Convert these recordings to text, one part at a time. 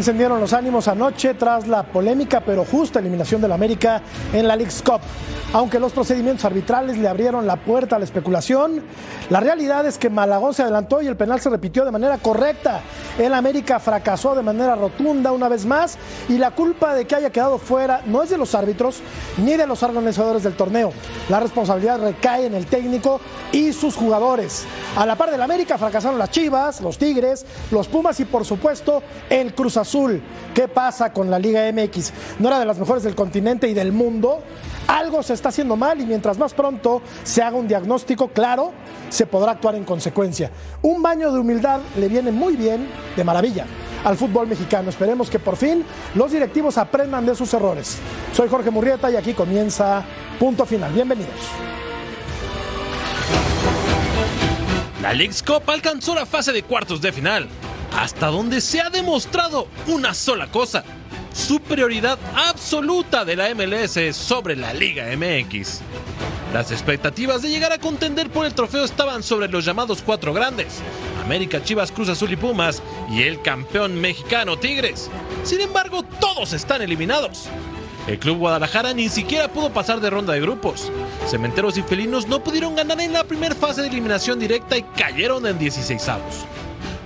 Encendieron los ánimos anoche tras la polémica pero justa eliminación del América en la League's Cup. Aunque los procedimientos arbitrales le abrieron la puerta a la especulación, la realidad es que Malagón se adelantó y el penal se repitió de manera correcta. El América fracasó de manera rotunda una vez más y la culpa de que haya quedado fuera no es de los árbitros ni de los organizadores del torneo. La responsabilidad recae en el técnico y sus jugadores. A la par del América fracasaron las Chivas, los Tigres, los Pumas y por supuesto el Cruz Azul. ¿Qué pasa con la Liga MX? ¿No era de las mejores del continente y del mundo? Algo se está haciendo mal y mientras más pronto se haga un diagnóstico claro, se podrá actuar en consecuencia. Un baño de humildad le viene muy bien, de maravilla, al fútbol mexicano. Esperemos que por fin los directivos aprendan de sus errores. Soy Jorge Murrieta y aquí comienza Punto Final. Bienvenidos. La League's Cup alcanzó la fase de cuartos de final, hasta donde se ha demostrado una sola cosa, superioridad absoluta de la MLS sobre la Liga MX. Las expectativas de llegar a contender por el trofeo estaban sobre los llamados cuatro grandes, América, Chivas, Cruz Azul y Pumas, y el campeón mexicano Tigres. Sin embargo, todos están eliminados. El Club Guadalajara ni siquiera pudo pasar de ronda de grupos. Cementeros y Felinos no pudieron ganar en la primera fase de eliminación directa y cayeron en 16 avos.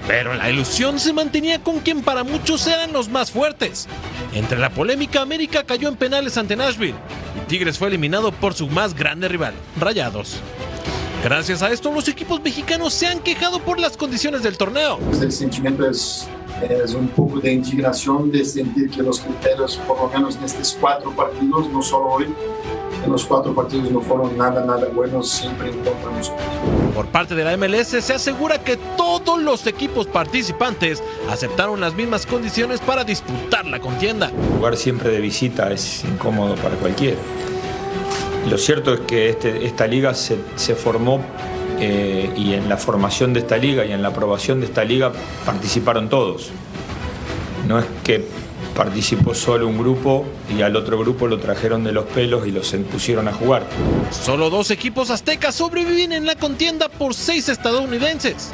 Pero la ilusión se mantenía con quien para muchos eran los más fuertes. Entre la polémica, América cayó en penales ante Nashville y Tigres fue eliminado por su más grande rival, Rayados. Gracias a esto, los equipos mexicanos se han quejado por las condiciones del torneo. El sentimiento es, es un poco de indignación de sentir que los criterios, por lo menos en estos cuatro partidos, no solo hoy, en los cuatro partidos no fueron nada, nada buenos, siempre en contra de nosotros. Por parte de la MLS se asegura que todos los equipos participantes aceptaron las mismas condiciones para disputar la contienda. Jugar siempre de visita es incómodo para cualquiera. Lo cierto es que este, esta liga se, se formó eh, y en la formación de esta liga y en la aprobación de esta liga participaron todos. No es que participó solo un grupo y al otro grupo lo trajeron de los pelos y los pusieron a jugar. Solo dos equipos aztecas sobreviven en la contienda por seis estadounidenses.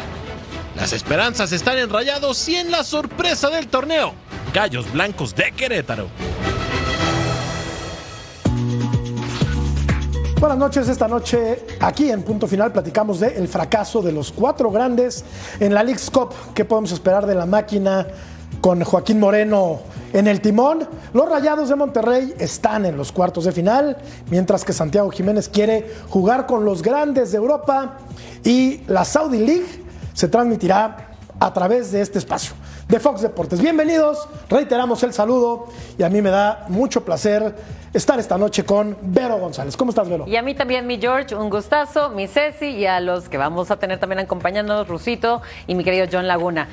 Las esperanzas están en Rayados y en la sorpresa del torneo, Gallos Blancos de Querétaro. Buenas noches, esta noche aquí en Punto Final platicamos del fracaso de los cuatro grandes en la League's Cup. ¿Qué podemos esperar de la máquina con Joaquín Moreno en el timón? Los Rayados de Monterrey están en los cuartos de final, mientras que Santiago Jiménez quiere jugar con los grandes de Europa y la Saudi League se transmitirá a través de este espacio de Fox Deportes. Bienvenidos, reiteramos el saludo y a mí me da mucho placer estar esta noche con Vero González. ¿Cómo estás, Vero? Y a mí también, mi George, un gustazo, mi Ceci y a los que vamos a tener también acompañándonos, Rusito y mi querido John Laguna.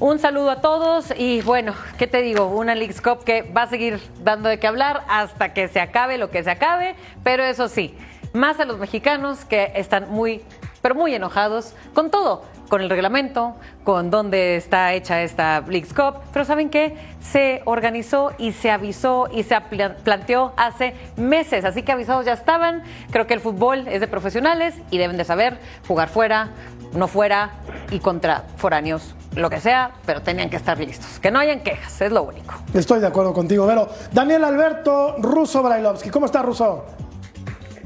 Un saludo a todos y bueno, ¿qué te digo? Una Leagues Cup que va a seguir dando de qué hablar hasta que se acabe lo que se acabe, pero eso sí, más a los mexicanos que están muy, pero muy enojados con todo, con el reglamento, con dónde está hecha esta Leagues Cup, pero ¿saben qué? Se organizó y se avisó y se planteó hace meses, así que avisados ya estaban. Creo que el fútbol es de profesionales y deben de saber jugar fuera, no fuera y contra foráneos lo que sea, pero tenían que estar listos. Que no hayan quejas, es lo único. Estoy de acuerdo contigo, Vero. Daniel Alberto Russo Brailovsky, ¿cómo está Russo?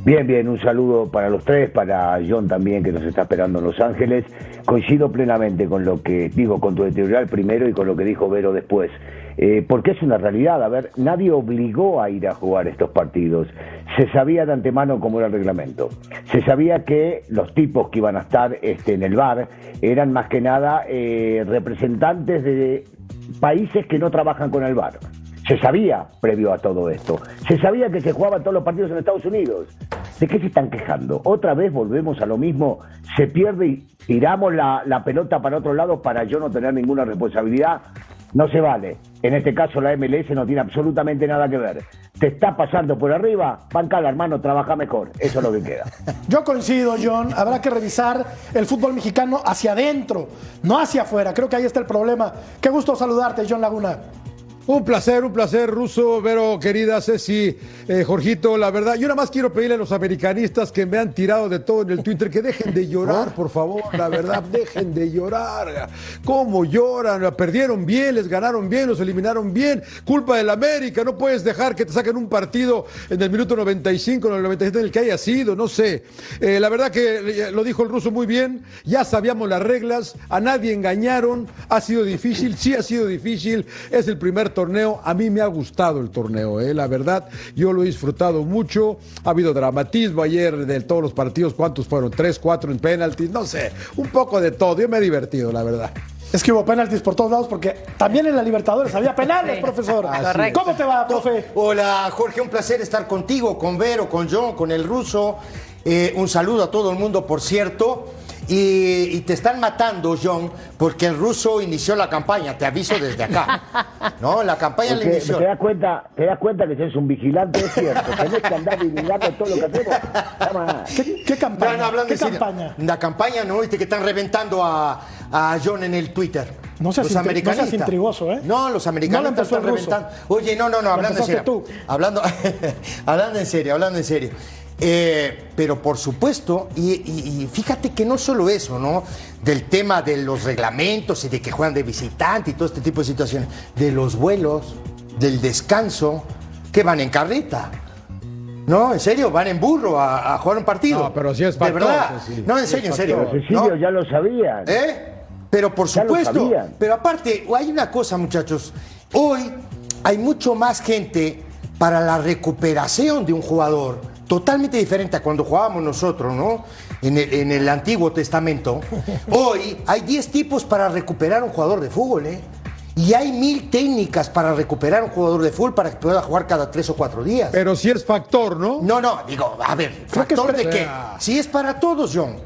Bien, bien, un saludo para los tres, para John también que nos está esperando en Los Ángeles. Coincido plenamente con lo que digo, con tu editorial primero y con lo que dijo Vero después. Eh, porque es una realidad, a ver, nadie obligó a ir a jugar estos partidos. Se sabía de antemano cómo era el reglamento. Se sabía que los tipos que iban a estar este, en el bar eran más que nada eh, representantes de países que no trabajan con el bar. Se sabía previo a todo esto. Se sabía que se jugaban todos los partidos en Estados Unidos. ¿De qué se están quejando? Otra vez volvemos a lo mismo. Se pierde y tiramos la, pelota para otro lado para yo no tener ninguna responsabilidad. No se vale. En este caso la MLS no tiene absolutamente nada que ver. Te está pasando por arriba, bancala hermano, trabaja mejor. Eso es lo que queda. Yo coincido, John. Habrá que revisar el fútbol mexicano hacia adentro, no hacia afuera. Creo que ahí está el problema. Qué gusto saludarte, John Laguna. Un placer, un placer, Ruso, Vero, querida Ceci, eh, Jorgito, la verdad, yo nada más quiero pedirle a los americanistas que me han tirado de todo en el Twitter que dejen de llorar, por favor, la verdad, dejen de llorar. ¿Cómo lloran? Perdieron bien, les ganaron bien, los eliminaron bien, culpa del América, no puedes dejar que te saquen un partido en el minuto 95, en el 97, en el que haya sido, no sé. Eh, la verdad que lo dijo el ruso muy bien, ya sabíamos las reglas, a nadie engañaron, ha sido difícil, sí ha sido difícil, es el primer torneo. A mí me ha gustado el torneo, ¿eh? la verdad. Yo lo he disfrutado mucho. Ha habido dramatismo ayer de todos los partidos. ¿Cuántos fueron? ¿Tres, cuatro en penaltis? No sé. Un poco de todo. Yo me he divertido, la verdad. Es que hubo penaltis por todos lados porque también en la Libertadores había penales, Sí. profesor. ¿Cómo te va, profe? Hola Jorge, un placer estar contigo, con Vero, con John, con el ruso. Eh, un saludo a todo el mundo, por cierto. Y, y te están matando, John, porque el ruso inició la campaña, te aviso desde acá. ¿No? La campaña la inició. te das cuenta, te das cuenta que eres un vigilante, es cierto. Tenés que andar vigilando todo lo que hacemos. ¿Qué, qué campaña? No, no, hablando ¿Qué campaña? La campaña, ¿no? Viste que están reventando a, a John en el Twitter. No seas los americanistas. no seas intrigoso, ¿eh? No, los No americanos lo empezó están reventando. Oye, no, no, no, hablando en serio. tú. Hablando, hablando en serio, hablando en serio. Eh, pero por supuesto, y, y- y fíjate que no solo eso, ¿no? Del tema de los reglamentos y de que juegan de visitante y todo este tipo de situaciones, de los vuelos, del descanso, que van en carreta. No, en serio, van en burro a, a jugar un partido. No, pero sí es De factor, verdad. sí, sí. No, en Sí serio, en es serio. Pero Cecilio, ¿no? ya lo sabían. ¿Eh? Pero por Ya supuesto. Pero aparte, hay una cosa, muchachos. Hoy hay mucho más gente para la recuperación de un jugador. Totalmente diferente a cuando jugábamos nosotros, ¿no? En el, en el Antiguo Testamento. Hoy hay 10 tipos para recuperar un jugador de fútbol, ¿eh? Y hay mil técnicas para recuperar un jugador de fútbol para que pueda jugar cada tres o cuatro días. Pero sí es factor, ¿no? No, no, digo, a ver, que factor de qué? Si es para todos, John.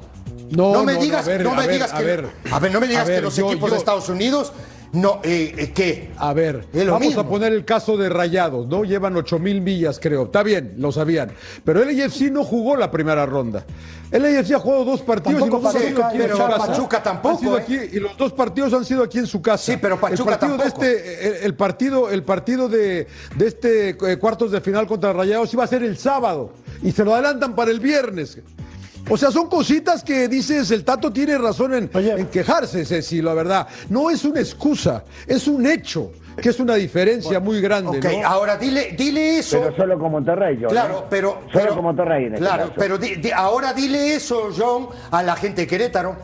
No, No me digas, no, me digas que, no me digas que los yo- equipos yo- de Estados Unidos no, eh, eh, ¿qué? A ver, vamos mismo. a poner el caso de Rayados, ¿no? Llevan 8 mil millas, creo. Está bien, lo sabían. Pero el AFC no jugó la primera ronda. El AFC ha jugado dos partidos Tampoco y los dos Pachuca, aquí su casa. Pachuca tampoco, Han sido ¿eh? aquí, y los dos partidos han sido aquí en su casa. Sí, pero Pachuca el partido tampoco. De este, el, el partido, el partido de, de este eh, cuartos de final contra Rayados iba a ser el sábado y se lo adelantan para el viernes. O sea, son cositas que dices, el Tato tiene razón en, Oye. en quejarse, Ceci, la verdad. No es una excusa, es un hecho, que es una diferencia muy grande, Ok, ¿no? ahora dile, dile eso. Pero solo con Monterrey, yo. Claro, ¿no? pero. Solo pero- con Monterrey en este Claro, caso. pero di- di- ahora dile eso, John, a la gente de Querétaro.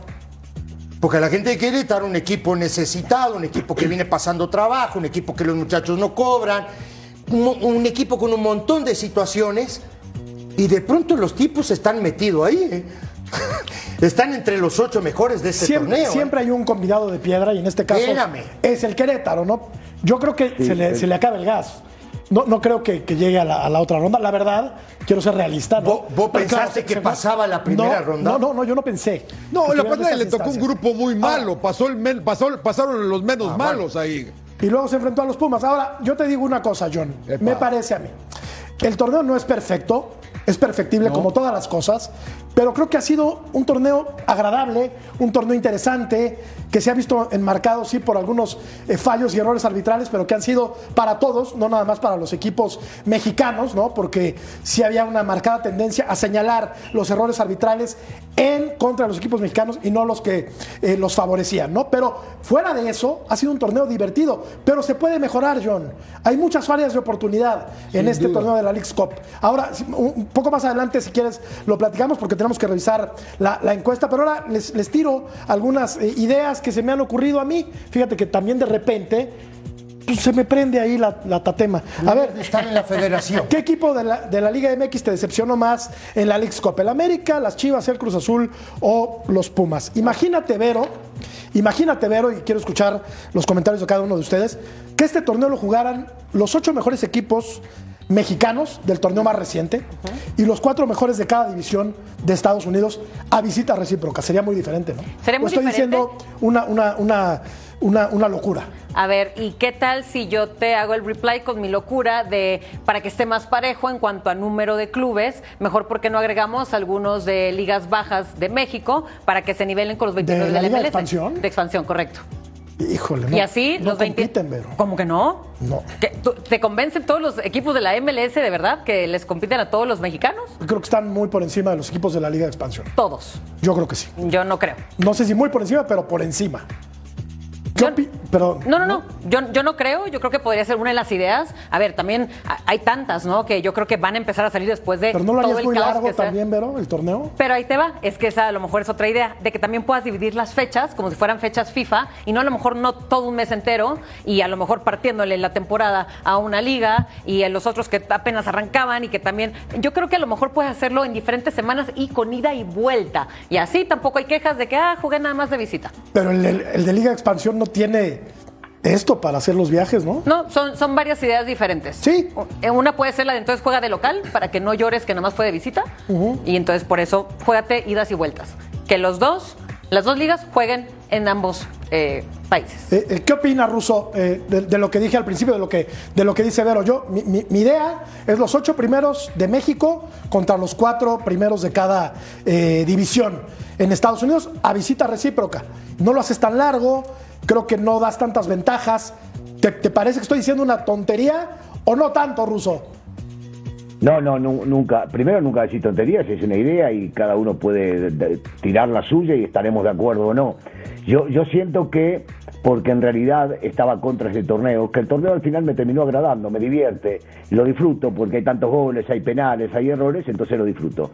Porque la gente de Querétaro, un equipo necesitado, un equipo que viene pasando trabajo, un equipo que los muchachos no cobran, un, un equipo con un montón de situaciones, y de pronto los tipos están metidos ahí. ¿eh? están entre los ocho mejores de este Siempre, torneo. ¿eh? siempre hay un combinado de piedra y en este caso es el Querétaro, ¿no? Yo creo que se, le, se le acaba el gas. No, no creo que, que llegue a la, a la otra ronda. La verdad, quiero ser realista. ¿no? ¿Vos- pensaste que se- pasaba la primera No, ronda? No, no, no, yo no pensé. No, Que la estuvieran pantalla estas le tocó un grupo muy malo, pasó el men- pasó- pasaron los menos Ah, malos ahí. Y luego se enfrentó a los Pumas. Ahora, yo te digo una cosa, John. Epa. Me parece a mí. El torneo no es perfecto, es perfectible como todas las cosas, pero creo que ha sido un torneo agradable, un torneo interesante, que se ha visto enmarcado, sí, por algunos eh, fallos y errores arbitrales, pero que han sido para todos, no nada más para los equipos mexicanos, ¿no? Porque sí había una marcada tendencia a señalar los errores arbitrales en contra de los equipos mexicanos y no los que eh, los favorecían, ¿no? Pero fuera de eso, ha sido un torneo divertido, pero se puede mejorar, John. Hay muchas áreas de oportunidad en este torneo de la League's Cup. Ahora, un poco más adelante, si quieres, lo platicamos porque tenemos que revisar la, la encuesta, pero ahora les, les tiro algunas eh, ideas que se me han ocurrido a mí. Fíjate que también de repente pues, se me prende ahí la, la tatema. A ver, Estar en la federación. ¿qué equipo de la, de la Liga MX te decepcionó más en la League's Cup? ¿El América, las Chivas, el Cruz Azul o los Pumas? Imagínate, Vero, imagínate, Vero, y quiero escuchar los comentarios de cada uno de ustedes, que este torneo lo jugaran los ocho mejores equipos mexicanos del torneo más reciente y los cuatro mejores de cada división de Estados Unidos a visita recíproca. Sería muy diferente, ¿no? Sería muy O estoy diferente. diciendo una, una, una, una, una locura. A ver, ¿y qué tal si yo te hago el reply con mi locura de para que esté más parejo en cuanto a número de clubes? Mejor porque no agregamos algunos de ligas bajas de México para que se nivelen con los 29 ¿De la Liga de MLS. expansión? De expansión, correcto. Híjole, no. y así no los 20. compiten, Vero. ¿Cómo que no? No. ¿Qué? ¿Tú- ¿Te convencen todos los equipos de la MLS de verdad que les compiten a todos los mexicanos? Creo que están muy por encima de los equipos de la Liga de Expansión. Todos. Yo creo que sí. Yo no creo. No sé si muy por encima, pero por encima. ¿Qué Yo- opi- pero, No, no, no. Yo, yo no creo. Yo creo que podría ser una de las ideas. A ver, también hay tantas, ¿no? Que yo creo que van a empezar a salir después de pero no lo todo harías el muy caos largo que sea. también, Vero, el torneo. Pero ahí te va, es que esa a lo mejor es otra idea, de que también puedas dividir las fechas como si fueran fechas FIFA y no a lo mejor no todo un mes entero y a lo mejor partiéndole la temporada a una liga y a los otros que apenas arrancaban y que también, yo creo que a lo mejor puedes hacerlo en diferentes semanas y con ida y vuelta. Y así tampoco hay quejas de que, ah, jugué nada más de visita. Pero el, el- el de Liga de Expansión no tiene esto para hacer los viajes, ¿no? No, son, son varias ideas diferentes. Sí. Eh, Una puede ser la de entonces juega de local para que no llores que nada más fue de visita. Y entonces por eso juégate idas y vueltas. Que los dos, las dos ligas jueguen en ambos eh, países. Eh, ¿Qué opina Russo eh, de, de lo que dije al principio, de lo que, de lo que dice Vero? Yo, mi, mi- mi idea es los ocho primeros de México contra los cuatro primeros de cada división en Estados Unidos a visita recíproca. No lo haces tan largo, creo que no das tantas ventajas. ¿Te, parece que estoy diciendo una tontería o no tanto, Russo? No, no, nu- nunca. Primero, nunca decir tonterías, es una idea y cada uno puede de- tirar la suya y estaremos de acuerdo o no. Yo, yo siento que, porque en realidad estaba contra ese torneo, que el torneo al final me terminó agradando, me divierte, lo disfruto porque hay tantos goles, hay penales, hay errores, entonces lo disfruto.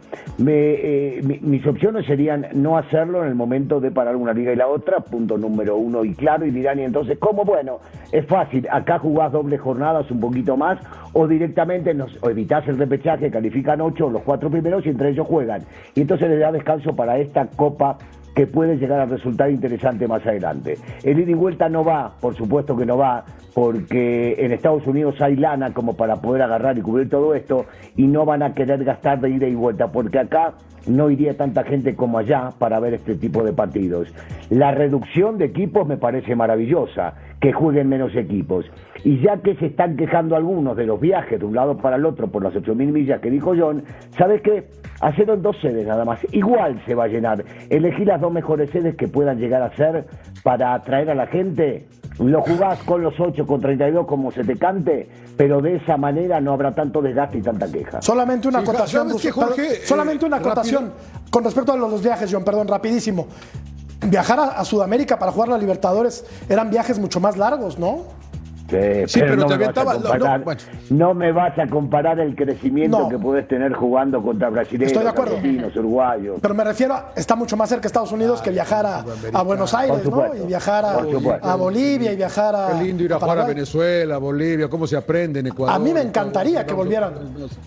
Eh, mi- mis opciones serían no hacerlo en el momento de parar una liga y la otra, punto número uno y claro, y dirán, y entonces, ¿cómo? Bueno, es fácil, acá jugás dobles jornadas un poquito más, o directamente nos, o evitás el repechaje, califican ocho, los cuatro primeros, y entre ellos juegan. Y entonces les da descanso para esta Copa que puede llegar a resultar interesante más adelante. El ida y vuelta no va, por supuesto que no va, porque en Estados Unidos hay lana como para poder agarrar y cubrir todo esto y no van a querer gastar de ida y vuelta, porque acá no iría tanta gente como allá para ver este tipo de partidos. La reducción de equipos me parece maravillosa, que jueguen menos equipos. Y ya que se están quejando algunos de los viajes de un lado para el otro por las 8.000 millas que dijo John, ¿sabes qué? Hacerlo en dos sedes nada más. Igual se va a llenar. Elegí las dos mejores sedes que puedan llegar a ser para atraer a la gente. Lo jugás con los 8, con 32 como se te cante, pero de esa manera no habrá tanto desgaste y tanta queja. Solamente una Sí, acotación, ¿sabes Russo, qué, Jorge? perdón, solamente Eh, una acotación con respecto a los, los viajes, John, perdón, rapidísimo. Viajar a, Sudamérica para jugar la Libertadores eran viajes mucho más largos, ¿no? Sí, Sí, pero no te me vas a aventaba- no, no, comparar- bueno. no me vas a comparar el crecimiento No. que puedes tener jugando contra brasileños, Estoy de acuerdo. argentinos, uruguayos. Pero me refiero, a, está mucho más cerca Estados Unidos que viajar a, a Buenos Aires, ¿no? Y viajar a, Bolivia y viajar a. Qué lindo ir a jugar a. Venezuela, Bolivia, cómo se aprende en Ecuador. A mí me encantaría que volvieran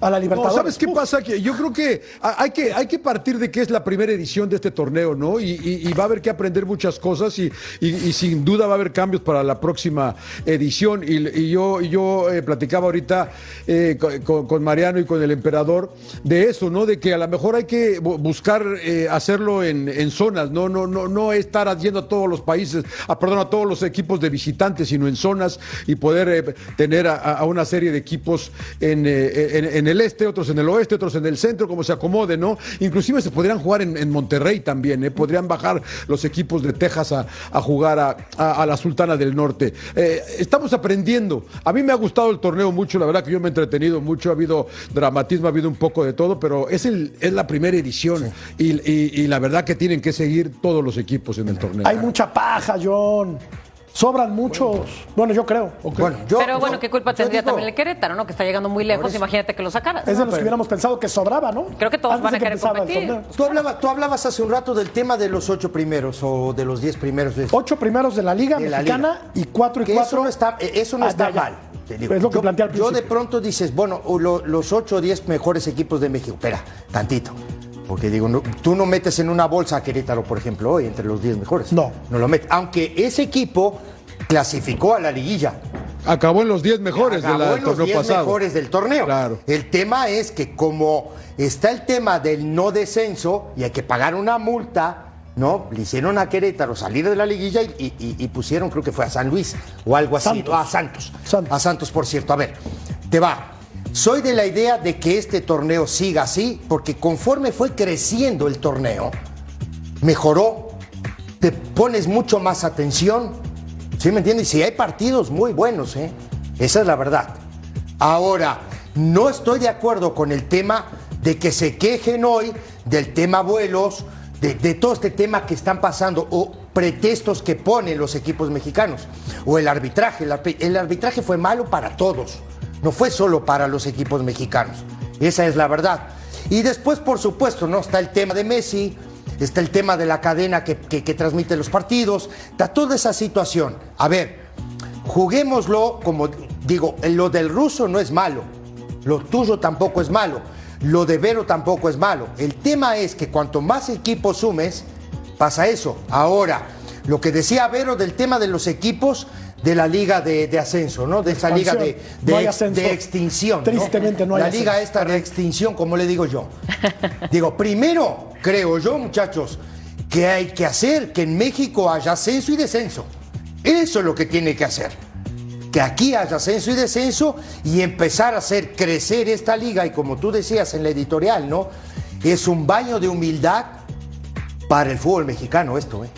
a la No, Libertadores. ¿sabes qué Uf, pasa? Que yo creo que ha- hay que hay que partir de que es la primera edición de este torneo, ¿no? Y, y- y va a haber que aprender muchas cosas y, y- y sin duda va a haber cambios para la próxima edición. Y, yo, yo eh, platicaba ahorita eh, con, Mariano y con el emperador de eso, ¿no? De que a lo mejor hay que bu- buscar eh, hacerlo en, zonas, ¿no? No, no, no estar haciendo a todos los países, a, perdón, a todos los equipos de visitantes, sino en zonas y poder tener a, a una serie de equipos en, en, el este, otros en el oeste, otros en el centro, como se acomode, ¿no? Inclusive se podrían jugar en, Monterrey también. Podrían bajar los equipos de Texas a, a jugar a, a- a la Sultana del Norte. Estamos aprendiendo. A mí me ha gustado el torneo mucho, la verdad que yo me he entretenido mucho, ha habido dramatismo, ha habido un poco de todo, pero es, el, es la primera edición y, la verdad que tienen que seguir todos los equipos en el torneo. Hay mucha paja, John. Sobran muchos. Bueno, yo creo. Bueno, yo- Pero bueno, yo- ¿qué culpa tendría digo- también el Querétaro, no? Que está llegando muy lejos, imagínate que lo sacaras. Es de ¿no? los que hubiéramos pensado que sobraba, ¿no? Creo que todos Antes van a que querer competir. Tú hablabas, tú hablabas hace un rato del tema de los ocho primeros o de los diez primeros. de- Ocho primeros de la Liga De la Mexicana y cuatro y que cuatro. eso no está, eh, eso no está mal. te digo. Es lo que yo, plantea al yo de principio. pronto dices, bueno, lo- los ocho o diez mejores equipos de México. Espera, tantito. Porque digo, no- tú no metes en una bolsa a Querétaro, por ejemplo, hoy entre los diez mejores. No. No lo metes. Aunque ese equipo clasificó a la liguilla. Acabó en los 10 mejores Acabó del en los torneo 10 pasado. mejores del torneo. Claro. El tema es que como está el tema del no descenso y hay que pagar una multa, ¿no? Le hicieron a Querétaro salir de la liguilla y, y- y- y pusieron, creo que fue a San Luis o algo así. Santos. A Santos. Santos. A Santos, por cierto. A ver, te va. Soy de la idea de que este torneo siga así, porque conforme fue creciendo el torneo, mejoró, te pones mucho más atención, ¿sí me entiendes? Y si hay partidos muy buenos, ¿eh? Esa es la verdad. Ahora, no estoy de acuerdo con el tema de que se quejen hoy del tema vuelos, de, de todo este tema que están pasando, o pretextos que ponen los equipos mexicanos, o el arbitraje. El, arbi- el arbitraje fue malo para todos, no fue solo para los equipos mexicanos. Esa es la verdad. Y después, por supuesto, ¿no? Está el tema de Messi, está el tema de la cadena que, que- transmite los partidos, está toda esa situación. A ver, juguémoslo como digo, lo del ruso no es malo, lo tuyo tampoco es malo, lo de Vero tampoco es malo. El tema es que cuanto más equipos sumes, pasa eso. Ahora, lo que decía Vero del tema de los equipos de la liga de, de ascenso, ¿no? De esa liga de, de No hay ex- ascenso. de extinción. ¿no? Tristemente no hay La liga ascenso. esta de extinción, como le digo yo. Digo, primero, creo yo, muchachos, que hay que hacer que en México haya ascenso y descenso. Eso es lo que tiene que hacer. Que aquí haya ascenso y descenso y empezar a hacer crecer esta liga. Y como tú decías en la editorial, ¿no? Es un baño de humildad para el fútbol mexicano esto, ¿eh?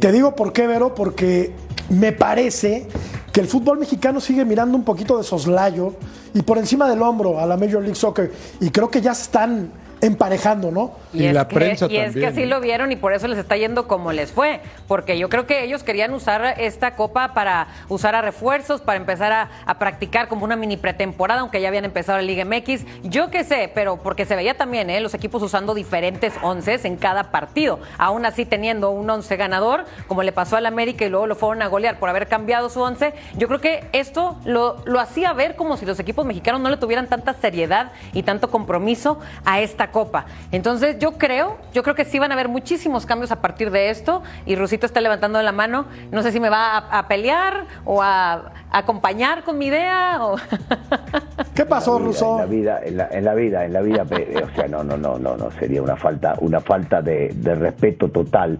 Te digo por qué, Vero, porque me parece que el fútbol mexicano sigue mirando un poquito de soslayo y por encima del hombro a la Major League Soccer. Y creo que ya están emparejando, ¿no? Y la que, prensa y es que también, así lo vieron y por eso les está yendo como les fue. Porque yo creo que ellos querían usar esta copa para usar a refuerzos, para empezar a, a practicar como una mini pretemporada, aunque ya habían empezado la Liga MX. Yo qué sé, pero porque se veía también ¿eh? los equipos usando diferentes onces en cada partido. Aún así teniendo un once ganador, como le pasó al América y luego lo fueron a golear por haber cambiado su once. Yo creo que esto lo, lo hacía ver como si los equipos mexicanos no le tuvieran tanta seriedad y tanto compromiso a esta copa. Entonces yo creo, yo creo que sí van a haber muchísimos cambios a partir de esto y Rusito está levantando la mano. No sé si me va a, a pelear o a, a acompañar con mi idea. O... ¿Qué pasó, Russo? En la vida, en la, en la vida, en la vida, pe- o sea, no, no, no, no, no, sería una falta, una falta de, de respeto total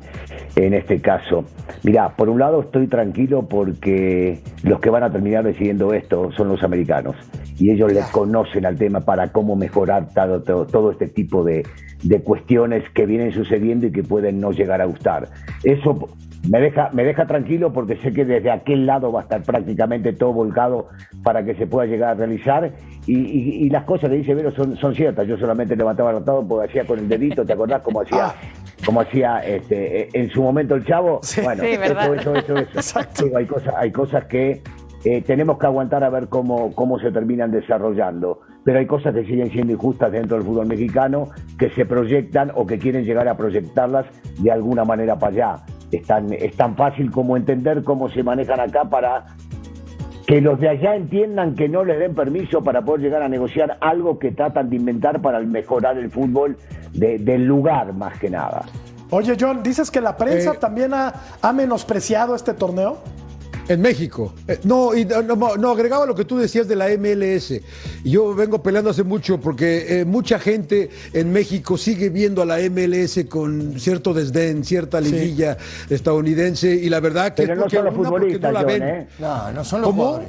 en este caso. Mira, por un lado estoy tranquilo porque los que van a terminar decidiendo esto son los americanos y ellos les conocen al tema para cómo mejorar todo, todo, todo este tipo de, de cuestiones que vienen sucediendo y que pueden no llegar a gustar. Eso me deja, me deja tranquilo porque sé que desde aquel lado va a estar prácticamente todo volcado para que se pueda llegar a realizar y, y- y las cosas que dice Vero son, son ciertas. Yo solamente levantaba el ratado porque hacía con el dedito, ¿te acordás cómo hacía, cómo hacía este, en su momento el chavo? bueno, Sí, ¿verdad? eso, eso, eso, eso. Digo, hay cosas, hay cosas que eh, tenemos que aguantar a ver cómo, cómo se terminan desarrollando. Pero hay cosas que siguen siendo injustas dentro del fútbol mexicano, que se proyectan o que quieren llegar a proyectarlas de alguna manera para allá. Es tan, es tan fácil como entender cómo se manejan acá para que los de allá entiendan que no les den permiso para poder llegar a negociar algo que tratan de inventar para mejorar el fútbol de- del lugar más que nada. Oye, John, dices que la prensa Eh. también ha, ha menospreciado este torneo. En México. Eh, no, y no, no, no, agregaba lo que tú decías de la MLS. Y Yo vengo peleando hace mucho porque eh, mucha gente en México sigue viendo a la MLS con cierto desdén, cierta liguilla estadounidense. Y la verdad que Pero no son los futbolistas, no la John. ¿eh? No, no son los ¿Cómo? jugadores.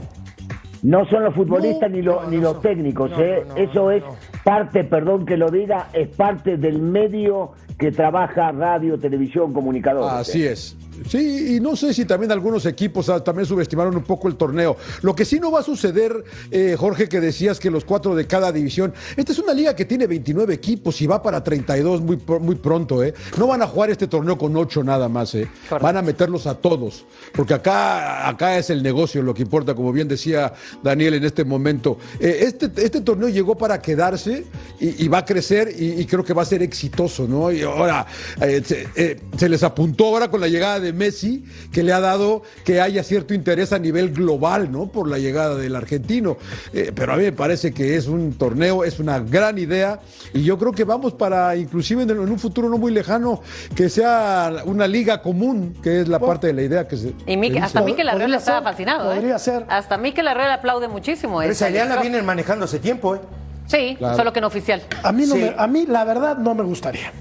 No son los futbolistas ni, lo- ni los técnicos, ¿eh? Eso es parte, perdón que lo diga, es parte del medio que trabaja radio, televisión, comunicadores. Así ¿eh? es. Sí, y no sé si también algunos equipos ah, también subestimaron un poco el torneo. Lo que sí no va a suceder, eh, Jorge, que decías que los cuatro de cada división. Esta es una liga que tiene 29 equipos y va para 32 muy, muy pronto, ¿eh? No van a jugar este torneo con ocho nada más, ¿eh? Van a meterlos a todos. Porque acá, acá es el negocio lo que importa, como bien decía Daniel en este momento. Eh, este, este torneo llegó para quedarse y, y va a crecer y, y creo que va a ser exitoso, ¿no? Y ahora eh, se, eh, se les apuntó ahora con la llegada de Messi, que le ha dado que haya cierto interés a nivel global, ¿no? Por la llegada del argentino. Eh, pero a mí me parece que es un torneo, es una gran idea y yo creo que vamos para, inclusive en, en un futuro no muy lejano, que sea una liga común, que es la parte de la idea que se... Y se hasta. Mikel Arreola estaba ser, fascinado. ¿eh? podría ser. Hasta Mikel Arreola aplaude muchísimo. Pero esa la vienen manejando hace tiempo, ¿eh? Sí, Claro. solo que no oficial. A mí, no Sí. me- a mí, la verdad, no me gustaría.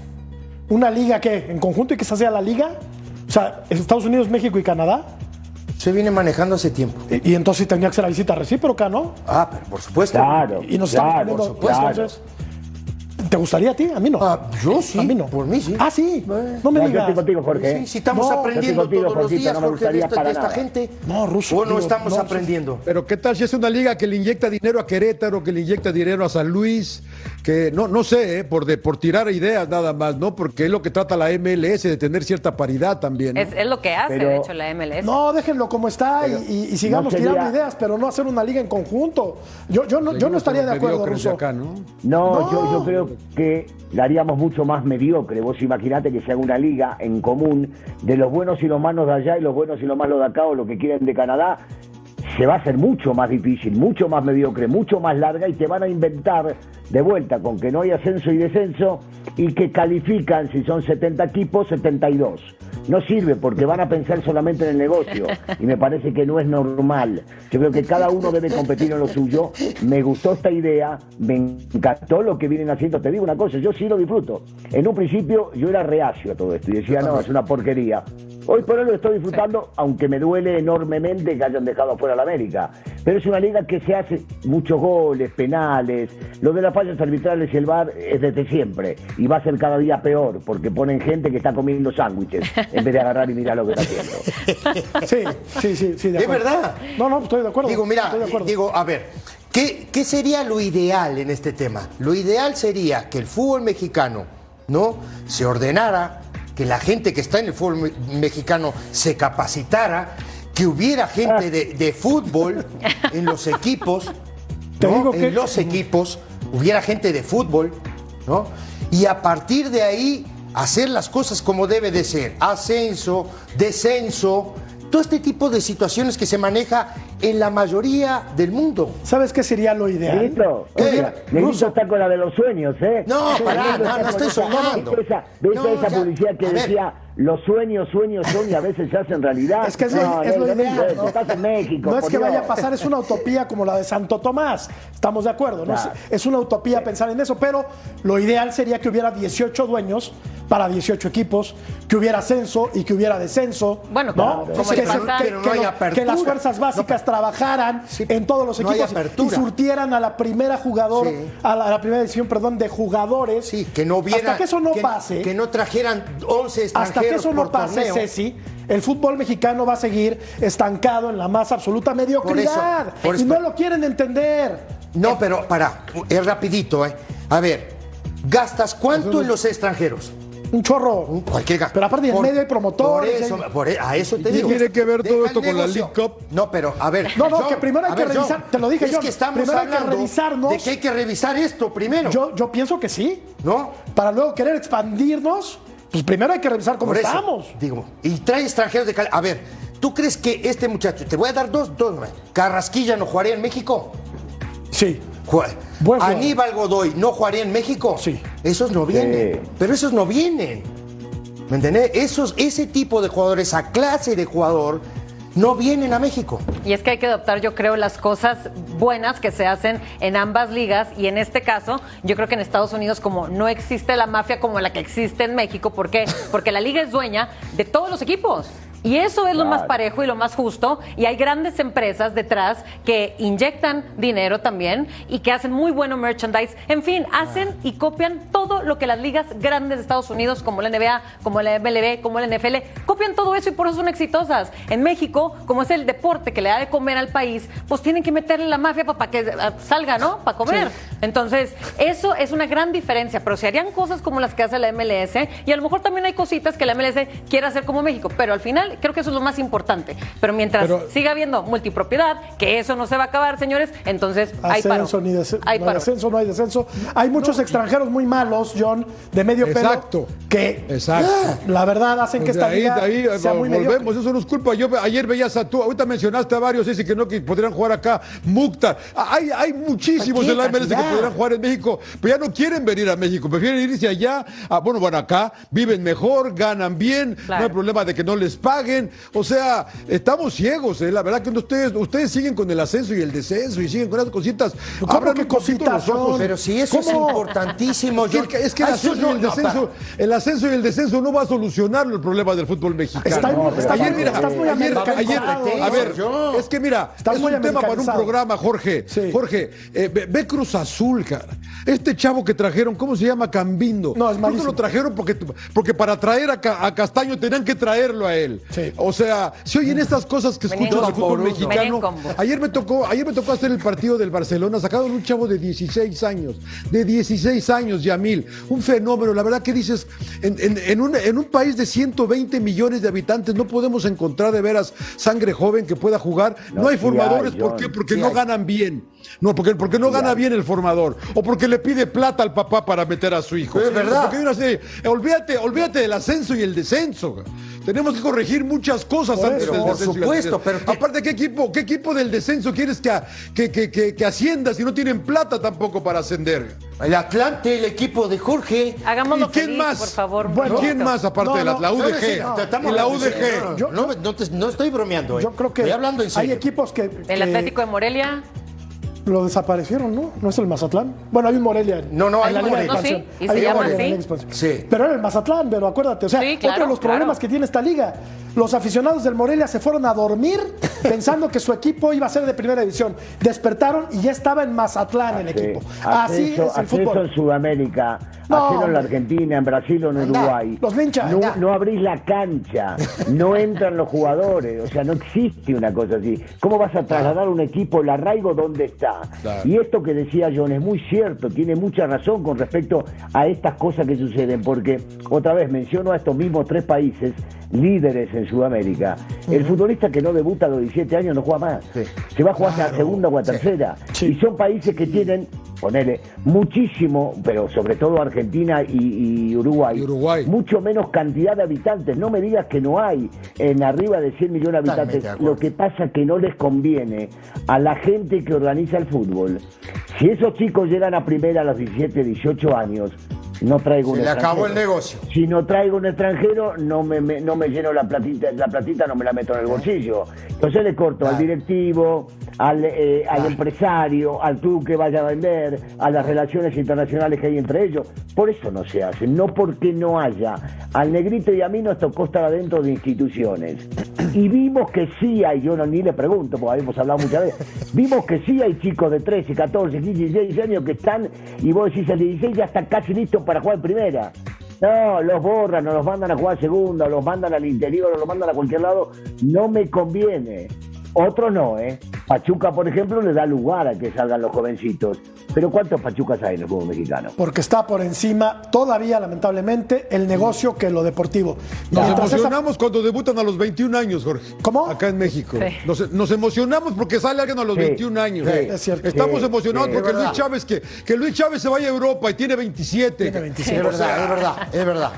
Una liga que, en conjunto y que esa sea la liga, o sea, Estados Unidos, México y Canadá, Se viene manejando hace tiempo. y, y entonces sí tendría que ser la visita recíproca, ¿no? Ah, pero por supuesto. Claro, Y nos estamos claro, poniendo, por supuesto. entonces, ¿Te gustaría a ti? A mí no. Ah, yo sí. A mí no. Por mí sí. Ah, sí. Eh. No me No, yo digas. estoy contigo, Jorge. Sí, si estamos No, yo aprendiendo contigo, todos los días, no me Jorge, de esta, para de esta nada. gente. No, Ruso, O no digo, estamos no, aprendiendo. Pero qué tal si es una liga que le inyecta dinero a Querétaro, que le inyecta dinero a San Luis, que no, no sé, eh, por, de, por tirar ideas nada más, ¿no? Porque es lo que trata la MLS de tener cierta paridad también. ¿no? Es, es lo que hace, Pero- de hecho, la MLS. No, déjenlo como está y, y- y sigamos no tirando ideas, pero no hacer una liga en conjunto. Yo, yo, no, yo no estaría de acuerdo, Ruso. acá, ¿no? No, No. Yo, yo creo que la haríamos mucho más mediocre. Vos imaginate que se haga una liga en común de los buenos y los malos de allá y los buenos y los malos de acá o lo que quieren de Canadá. Se va a hacer mucho más difícil, mucho más mediocre, mucho más larga y te van a inventar de vuelta con que no hay ascenso y descenso y que califican, si son 70 equipos, 72. No sirve porque van a pensar solamente en el negocio y me parece que no es normal. Yo creo que cada uno debe competir en lo suyo. Me gustó esta idea, me encantó lo que vienen haciendo. Te digo una cosa, yo sí lo disfruto. En un principio yo era reacio a todo esto y decía, no, es una porquería. Hoy por hoy lo estoy disfrutando, aunque me duele enormemente que hayan dejado afuera a la América. Pero es una liga que se hace muchos goles, penales. Lo de las fallas arbitrales y el VAR es desde siempre. Y va a ser cada día peor, porque ponen gente que está comiendo sándwiches en vez de agarrar y mirar lo que está haciendo. Sí, sí, sí, sí. De ¿Es verdad? No, no, estoy de acuerdo. Digo, mira, estoy de acuerdo. digo, a ver, ¿qué, qué sería lo ideal en este tema? Lo ideal sería que el fútbol mexicano, ¿no? Se ordenara, que la gente que está en el fútbol me- mexicano se capacitara, que hubiera gente de, de fútbol en los equipos, Te ¿no? digo en que- los equipos, hubiera gente de fútbol, ¿no? Y a partir de ahí hacer las cosas como debe de ser, ascenso, descenso, todo este tipo de situaciones que se maneja en la mayoría del mundo. ¿Sabes qué sería lo ideal? Negrito, ¿Qué? oiga, Negrito Ruso. está con la de los sueños, ¿eh? No, pará, no, no estoy esa- soñando. ¿Viste esa, No, esa ya, publicidad que a ver. Los sueños, sueños son y a veces se hacen realidad? Es que es, lo- es lo ideal. ¿no? Estás en México, No es que vaya a pasar, es una utopía como la de Santo Tomás. Estamos de acuerdo, ¿no? Claro. Es, es una utopía pensar en eso, pero lo ideal sería que hubiera 18 dueños para 18 equipos, que hubiera ascenso y que hubiera descenso. Bueno, ¿no? como que, se- que- no que lo- las fuerzas básicas trabajaran Sí, en todos los no equipos y surtieran a la primera jugador, Sí. a, la, a la primera edición, perdón, de jugadores. Sí, que no hubiera. Hasta que eso no que- pase. Que no trajeran 11 extranjeros Hasta que eso no pase, torneo. Ceci, el fútbol mexicano va a seguir estancado en la más absoluta mediocridad. por eso- y no lo quieren entender. No, pero para, es rapidito, ¿eh? A ver, ¿gastas cuánto en los extranjeros? Un chorro. Cualquier gasto. Pero aparte en medio hay promotores. Por eso, hay- por e- a eso te ¿Y digo. tiene que ver todo Deja esto con la. League Cup? No, pero a ver. No, no, John, que primero hay que ver, revisar, John, te lo dije es yo, que estamos primero hay que hablando revisarnos. de que hay que revisar esto primero. Yo, yo pienso que sí. ¿No? Para luego querer expandirnos, pues primero hay que revisar cómo Por eso, estamos. Digo, y trae extranjeros de calidad. A ver, ¿tú crees que este muchacho, te voy a dar dos, dos, Carrasquilla no jugaría en México? Sí. Jue- Buen jugador. Aníbal Godoy no jugaría en México. Sí. Esos no vienen. Sí. Pero esos no vienen. ¿Me entendés? Esos, ese tipo de jugadores, esa clase de jugador, no vienen a México. Y es que hay que adoptar, yo creo, las cosas buenas que se hacen en ambas ligas. Y en este caso, yo creo que en Estados Unidos, como no existe la mafia como la que existe en México, ¿por qué? Porque la liga es dueña de todos los equipos. Y eso es lo más parejo y lo más justo. Y hay grandes empresas detrás que inyectan dinero también y que hacen muy bueno merchandise. En fin, hacen y copian todo lo que las ligas grandes de Estados Unidos, como la NBA, como la MLB, como la NFL, copian todo eso y por eso son exitosas. En México, como es el deporte que le da de comer al país, pues tienen que meterle la mafia para que ah, salga, ¿no? Para comer. Entonces, eso es una gran diferencia. Pero se harían cosas como las que hace la MLS y a lo mejor también hay cositas que la MLS quiere hacer como México. Pero al final, creo que eso es lo más importante. Pero mientras Pero- siga habiendo multipropiedad, que eso no se va a acabar, señores, entonces hay paro. Ascenso, ni des- Hay no hay ascenso, no hay descenso. Hay muchos extranjeros muy malos, John, de medio pelo, Exacto. que Exacto. la verdad hacen que Pues esta de ahí, liga de ahí, sea muy volvemos, mediocre. eso no es culpa. Yo ayer veías a tú, ahorita mencionaste a varios, ese que no que podrían jugar acá, Mukhtar. Hay, hay muchísimos ¿Qué en la MLS que podrían jugar en México, pero ya no quieren venir a México, prefieren irse allá. Ah, bueno, bueno, acá viven mejor, ganan bien, Claro. no hay problema de que no les paguen. O sea, estamos ciegos, ¿eh? la verdad que ustedes, ustedes siguen con el ascenso y el descenso y siguen con esas cositas. ¿Cómo que cositas, los ojos. Pero si eso es ¿Cómo? importantísimo, Es que, es que el ascenso, no, y el, descenso, el ascenso y el descenso no va a solucionar el problema del fútbol mexicano. Está muy- está ayer, mira, estás muy ayer, ayer- a ver, es que mira, Estás es un tema para un programa, Jorge. Sí. Jorge, eh, ve, ve Cruz Azul, cara. Este chavo que trajeron, ¿cómo se llama? Cambindo. No, es malísimo. lo trajeron porque, porque para traer a, a Castaño tenían que traerlo a él. Sí. O sea, si oyen estas cosas que escucho del fútbol mexicano, ayer me tocó, ayer me tocó hacer el partido del Barcelona, sacaron un chavo de 16 años, de 16 años, Yamil, un fenómeno, la verdad que dices, en, en- en un, en un país de 120 millones de habitantes no podemos encontrar de veras sangre joven que pueda jugar, no, No, hay sí formadores, hay, ¿por qué? Porque sí no hay. ganan bien, no, porque, porque no gana bien el formador, o porque le pide plata al papá para meter a su hijo. Es verdad. Porque hay una serie- eh, olvídate, olvídate del ascenso y el descenso. Tenemos que corregir muchas cosas Por antes eso, del por descenso el supuesto, pero ¿qué- Aparte, ¿qué equipo, ¿qué equipo del descenso quieres que, que, que, que, que ascienda si no tienen plata tampoco para ascender? El Atlante, el equipo de Jorge. Hagámoslo ¿Y quién feliz, más? por favor. Bueno, Rosito. ¿quién más aparte No, de la, no, la no, UDG? sí, no, Estamos y la hablando en UDG. serio. Yo- no, no te- no estoy bromeando. ¿eh? Yo creo que Estoy hablando en hay serio. equipos que, El que Atlético de Morelia. Lo desaparecieron, ¿no? ¿No es el Mazatlán? Bueno, hay un Morelia. en- No, no, hay en la Liga de. Expansión. No, sí, y Hay se un Morelia en la así. Expansión. Sí. Pero era el Mazatlán, pero acuérdate. O sea, Sí, claro, otro de los problemas claro. que tiene esta liga. Los aficionados del Morelia se fueron a dormir pensando que su equipo iba a ser de primera división. Despertaron y ya estaba en Mazatlán el equipo. Así es el fútbol. en Sudamérica, No, hacerlo en la. Argentina, en Brasil o en Anda, Uruguay. los linchas, no abrís la cancha, no entran los jugadores, o sea, no existe una cosa así. ¿Cómo vas a trasladar un equipo el arraigo donde está? Claro. Y esto que decía John es muy cierto, tiene mucha razón con respecto a estas cosas que suceden, porque otra vez menciono a estos mismos tres países líderes en Sudamérica. El futbolista que no debuta a los 17 años no juega más. Se va a jugar a la segunda o a tercera. Sí. Y son países que tienen, ponele, muchísimo, pero sobre todo Argentina y, y Uruguay, Y Uruguay. mucho menos cantidad de habitantes. No me digas que no hay en arriba de 100 millones de habitantes. Lo que pasa es que no les conviene a la gente que organiza el fútbol. Si esos chicos llegan a primera a los 17, 18 años, no traigo Se un le acabó extranjero. el negocio. Si no traigo un extranjero, no me, me- no me lleno la platita, la platita no me la meto en el bolsillo. Entonces le corto al directivo, al, eh, al Claro. empresario, al club que vaya a vender, a las relaciones internacionales que hay entre ellos. Por eso no se hace, no porque no haya. Al negrito y a mí nos tocó estar adentro de instituciones. Y vimos que sí hay, yo no, ni le pregunto, porque habíamos hablado muchas veces, vimos que sí hay chicos de 13, 14, 15, 16 años que están, y vos decís el 16 ya está casi listo para jugar primera. No, los borran, o los mandan a jugar segunda, los mandan al interior, o los mandan a cualquier lado. No me conviene. Otro no, ¿eh? Pachuca, por ejemplo, le da lugar a que salgan los jovencitos. Pero ¿cuántos Pachucas hay en el fútbol mexicano? Porque está por encima todavía, lamentablemente, el negocio que lo deportivo. Nos Mientras esa- emocionamos cuando debutan a los 21 años, Jorge. ¿Cómo? Acá en México. Sí. Nos, nos emocionamos porque sale alguien a los Sí. 21 años. Sí. Es cierto. Estamos Sí, emocionados sí. porque Luis. Chávez, que, que Luis Chávez se vaya a Europa y tiene 27. Tiene 27. Es verdad, es verdad, es verdad.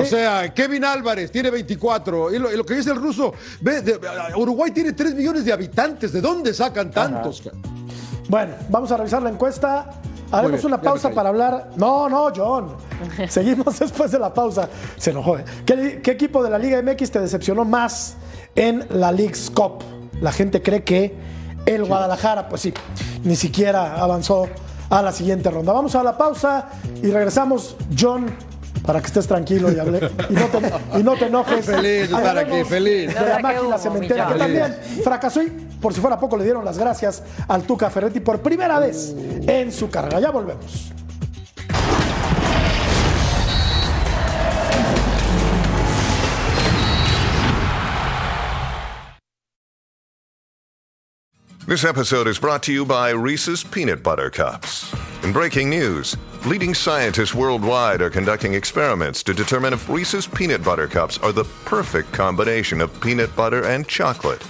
O sea, Kevin Álvarez tiene 24. Y lo, y lo que dice el ruso, ve, de- Uruguay tiene 3 millones de habitantes. ¿De dónde sacan tantos? Bueno, vamos a revisar la encuesta. Haremos bien, una pausa para hablar. No, no, John. Seguimos después de la pausa. Se enojó. ¿eh? ¿Qué, qué equipo de la Liga MX te decepcionó más en la League's Cup. La gente cree que el Guadalajara, pues sí, ni siquiera avanzó a la siguiente ronda. Vamos a la pausa y regresamos. John, para que estés tranquilo y, hable, y, no, te, y no te enojes. Feliz de estar aquí, feliz. De la ¿Qué máquina cementera, que también fracasó y por si fuera poco le dieron las gracias al Tuca Ferretti por primera vez en su carrera. Ya volvemos. This episode is brought to you by Reese's Peanut Butter Cups. In breaking news, leading scientists worldwide are conducting experiments to determine if Reese's Peanut Butter Cups are the perfect combination of peanut butter and chocolate.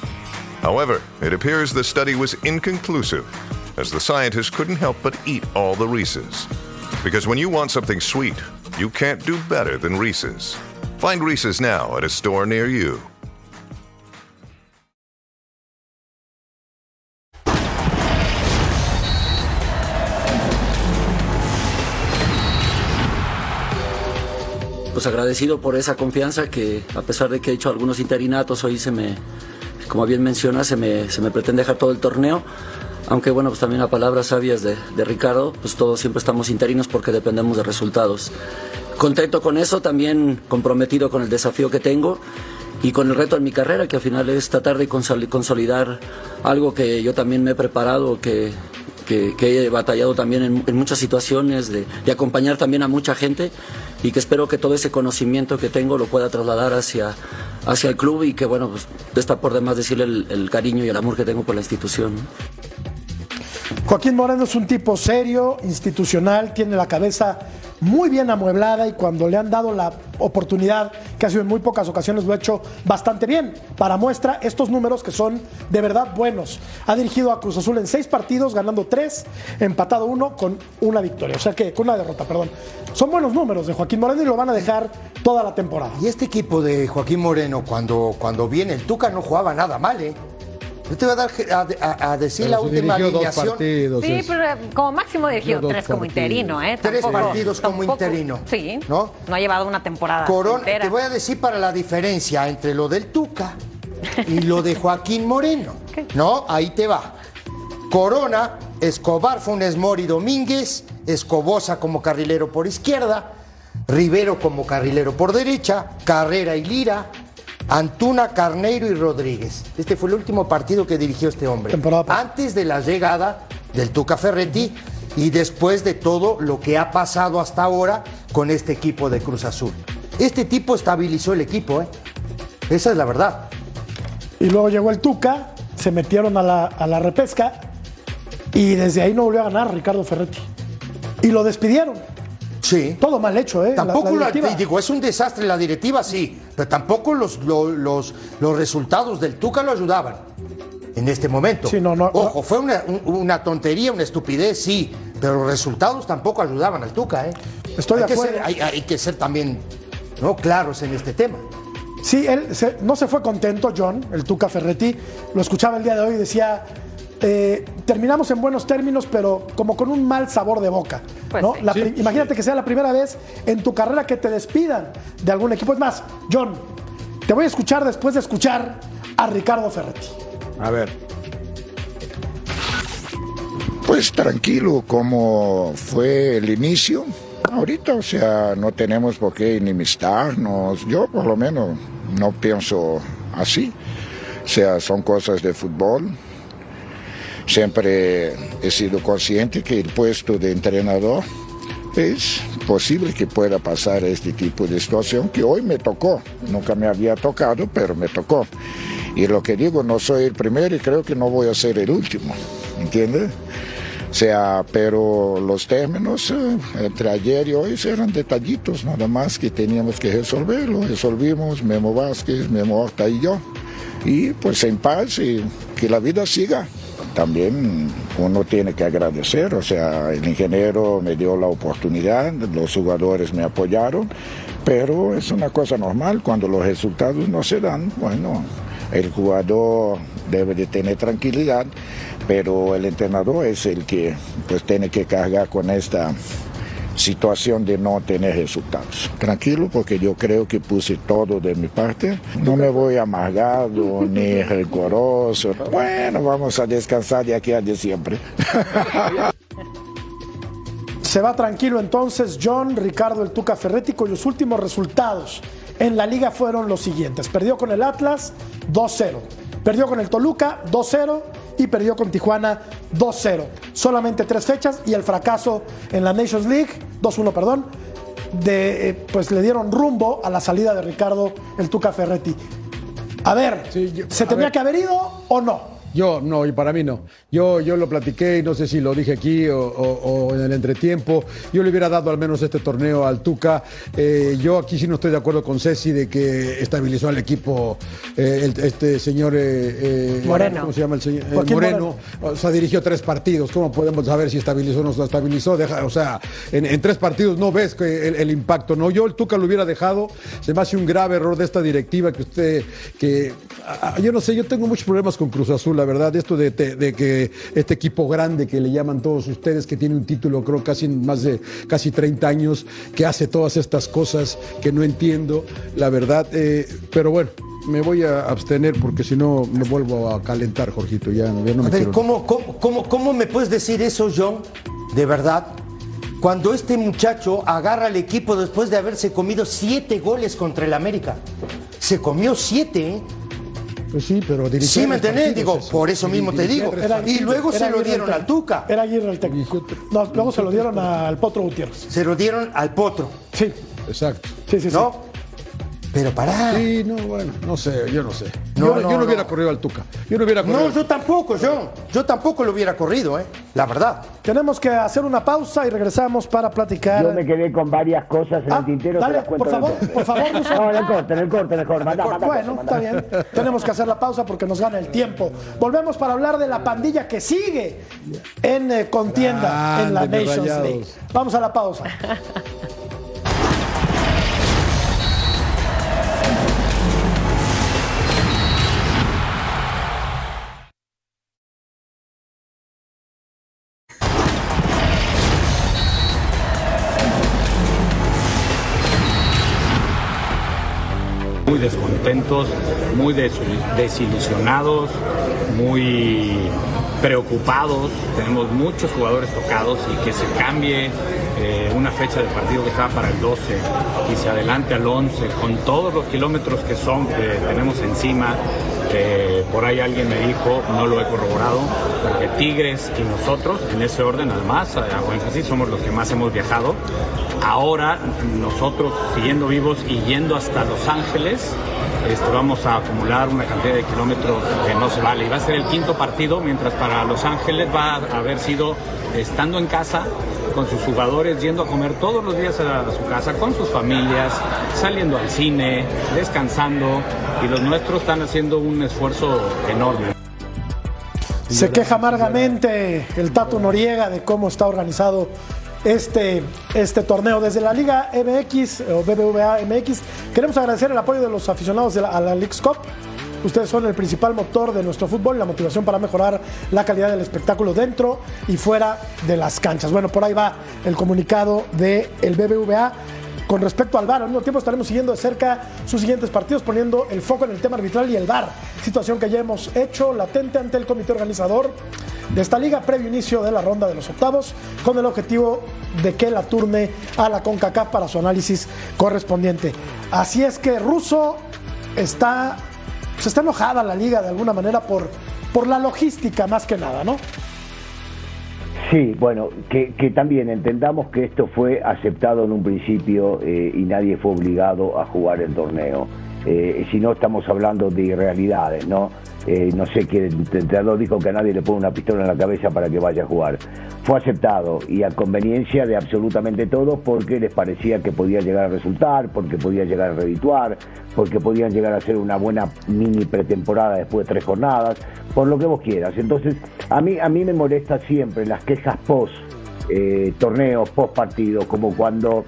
However, it appears the study was inconclusive, as the scientists couldn't help but eat all the Reese's. Because when you want something sweet, you can't do better than Reese's. Find Reese's now at a store near you. pues agradecido por esa confianza que a pesar de que he hecho algunos interinatos, hoy se me, como bien menciona, se me, se me pretende dejar todo el torneo. Aunque bueno, pues también a palabras sabias de, de Ricardo, pues todos siempre estamos interinos porque dependemos de resultados. Contento con eso, también comprometido con el desafío que tengo y con el reto en mi carrera, que al final es tratar de consoli- consolidar algo que yo también me he preparado, que, que, que he batallado también en, en muchas situaciones, de, de acompañar también a mucha gente y que espero que todo ese conocimiento que tengo lo pueda trasladar hacia, hacia el club y que bueno, pues está por demás decirle el, el cariño y el amor que tengo por la institución. Joaquín Moreno es un tipo serio, institucional, tiene la cabeza muy bien amueblada y cuando le han dado la oportunidad, que ha sido en muy pocas ocasiones, lo ha hecho bastante bien. Para muestra, estos números que son de verdad buenos. Ha dirigido a Cruz Azul en seis partidos, ganando tres, empatado uno con una victoria. O sea que, con una derrota, perdón. Son buenos números de Joaquín Moreno y lo van a dejar toda la temporada. Y este equipo de Joaquín Moreno, cuando, cuando viene el Tuca, no jugaba nada mal, ¿eh? Yo te voy a, dar, a, a- a decir la Pero última alineación. partidos. Sí, es- pero eh, como máximo dirigió tres como interino, ¿eh? Tres Tampoco- partidos como tampoco- interino, Sí. ¿no? No ha llevado una temporada Corona, entera. te voy a decir para la diferencia entre lo del Tuca y lo de Joaquín Moreno. ¿No? Ahí te va. Corona, Escobar, Funes Mori, Domínguez, Escobosa como carrilero por izquierda, Rivero como carrilero por derecha, Carrera y Lira, Antuna, Carneiro y Rodríguez. Este fue el último partido que dirigió este hombre. Temporada. Antes de la llegada del Tuca Ferretti y después de todo lo que ha pasado hasta ahora con este equipo de Cruz Azul. Este tipo estabilizó el equipo, ¿eh? Esa es la verdad. Y luego llegó el Tuca, se metieron a la, a la repesca y desde ahí no volvió a ganar Ricardo Ferretti. Y lo despidieron. Sí. Todo mal hecho, ¿eh? Tampoco la la- digo, es un desastre la directiva, sí, pero tampoco los, lo- los, los resultados del Tuca lo ayudaban en este momento. Sí, no, no, Ojo, fue una, un- una tontería, una estupidez, sí, pero los resultados tampoco ayudaban al Tuca, ¿eh? Estoy de hay que acuerdo. ser- hay, hay que ser también ¿no? claros en este tema. Sí, él se- no se fue contento, John, el Tuca Ferretti. Lo escuchaba el día de hoy y decía, eh, terminamos en buenos términos, pero como con un mal sabor de boca. Pues ¿no? sí. La pri- imagínate que sea la primera vez en tu carrera que te despidan de algún equipo. Es más, John, te voy a escuchar después de escuchar a Ricardo Ferretti. A ver. Pues tranquilo, como fue el inicio. Ahorita, o sea, no tenemos por qué enemistarnos. Yo, por lo menos, no pienso así. O sea, son cosas de fútbol. Siempre he sido consciente que el puesto de entrenador es posible que pueda pasar este tipo de situación que hoy me tocó. Nunca me había tocado, pero me tocó. Y lo que digo, no soy el primero y creo que no voy a ser el último. ¿Entiendes? O sea, pero los términos eh, entre ayer y hoy eran detallitos nada más que teníamos que resolver. Lo resolvimos Memo Vázquez, Memo Horta y yo. Y pues en paz y que la vida siga. También uno tiene que agradecer, o sea, el ingeniero me dio la oportunidad, los jugadores me apoyaron, pero es una cosa normal cuando los resultados no se dan. Bueno, el jugador debe de tener tranquilidad, pero el entrenador es el que pues tiene que cargar con esta situación de no tener resultados. Tranquilo porque yo creo que puse todo de mi parte. No me voy amargado ni rencoroso. Bueno, vamos a descansar de aquí a diciembre. Se va tranquilo entonces John Ricardo el Tuca Ferretti, cuyos últimos resultados en la liga fueron los siguientes. Perdió con el Atlas 2-0. Perdió con el Toluca 2-0 y perdió con Tijuana 2-0. Solamente tres fechas y el fracaso en la Nations League, 2-1, perdón, de, eh, pues le dieron rumbo a la salida de Ricardo el Tuca Ferretti. A ver, ¿se tenía ver. que haber ido o no? Yo, no, y para mí no. Yo, yo lo platiqué y no sé si lo dije aquí o, o- o en el entretiempo. Yo le hubiera dado al menos este torneo al Tuca. Eh, yo aquí sí no estoy de acuerdo con Ceci de que estabilizó al equipo eh, el- este señor eh, Moreno. ¿Cómo se llama el señor? Joaquín Moreno. O sea, dirigió tres partidos. ¿Cómo podemos saber si estabilizó o no estabilizó? Deja, o sea, en, en tres partidos no ves que el, el impacto. No, yo el Tuca lo hubiera dejado. Se me hace un grave error de esta directiva que usted, que yo no sé, yo tengo muchos problemas con Cruz Azul, la verdad, esto de, de- de que este equipo grande que le llaman todos ustedes, que tiene un título creo casi más de casi 30 años, que hace todas estas cosas que no entiendo, la verdad, eh, pero bueno. Me voy a abstener porque si no me vuelvo a calentar, Jorgito. Ya, ya no me A ver, quiero. ¿cómo, cómo, cómo, cómo me puedes decir eso, John? De verdad. Cuando este muchacho agarra al equipo después de haberse comido siete goles contra el América. Se comió siete, ¿eh? Pues sí, pero Sí, me entendés, digo, eso. por eso mismo te digo. Y luego se Era lo dieron al. Tuca. Era Aguirre el técnico. No, luego se lo dieron al Potro Gutiérrez. Se lo dieron al Potro. Sí, Exacto. sí, sí. sí. ¿No? Pero pará. Sí, no, bueno, no sé, yo no sé. No, yo, no, yo no, no. hubiera corrido al Tuca. Yo no hubiera corrido. No, yo tampoco, John. Yo tampoco lo hubiera corrido, ¿eh? La verdad. Tenemos que hacer una pausa y regresamos para platicar. Yo me quedé con varias cosas en Ah, el tintero. dale, las por favor, después. por favor, Russo. No, en el corte, en el corte, mejor. Manda, manda Bueno, está bien. Tenemos que hacer la pausa porque nos gana el tiempo. Volvemos para hablar de la pandilla que sigue en eh, contienda en la Grande, Nations Rayados. League. Vamos a la pausa. muy des- desilusionados, muy preocupados. Tenemos muchos jugadores tocados y que se cambie eh, una fecha de partido que estaba para el 12 y se adelante al 11 con todos los kilómetros que son tenemos encima. Eh, por ahí alguien me dijo, no lo he corroborado, porque Tigres y nosotros, en ese orden además, hago énfasis, somos los que más hemos viajado. Ahora nosotros siguiendo vivos y yendo hasta Los Ángeles, este, vamos a acumular una cantidad de kilómetros que no se vale. Y va a ser el quinto partido, mientras para Los Ángeles va a haber sido estando en casa con sus jugadores, yendo a comer todos los días a, a su casa, con sus familias, saliendo al cine, descansando. Y los nuestros están haciendo un esfuerzo enorme. Se queja amargamente el Tato Noriega de cómo está organizado este, este torneo desde la Liga MX o BBVA MX. Queremos agradecer el apoyo de los aficionados de la, a la Cup. Ustedes son el principal motor de nuestro fútbol, la motivación para mejorar la calidad del espectáculo dentro y fuera de las canchas. Bueno, por ahí va el comunicado del el BBVA. Con respecto al VAR, al mismo tiempo estaremos siguiendo de cerca sus siguientes partidos, poniendo el foco en el tema arbitral y el VAR, situación que ya hemos hecho latente ante el comité organizador de esta liga previo inicio de la ronda de los octavos, con el objetivo de que la turne a la CONCACAF para su análisis correspondiente. Así es que Russo está, se está enojada la liga de alguna manera por, por la logística más que nada, ¿no? Sí, bueno, que, también entendamos que esto fue aceptado en un principio eh, y nadie fue obligado a jugar el torneo. Eh, si no estamos hablando de irrealidades, ¿no? Eh, no sé quién el entrenador dijo que a nadie le pone una pistola en la cabeza para que vaya a jugar. Fue aceptado y a conveniencia de absolutamente todos porque les parecía que podía llegar a resultar, porque podía llegar a redituar, porque podían llegar a hacer una buena mini pretemporada después de tres jornadas, por lo que vos quieras. Entonces, a mí, a mí me molesta siempre las quejas post eh, torneos, post partidos, como cuando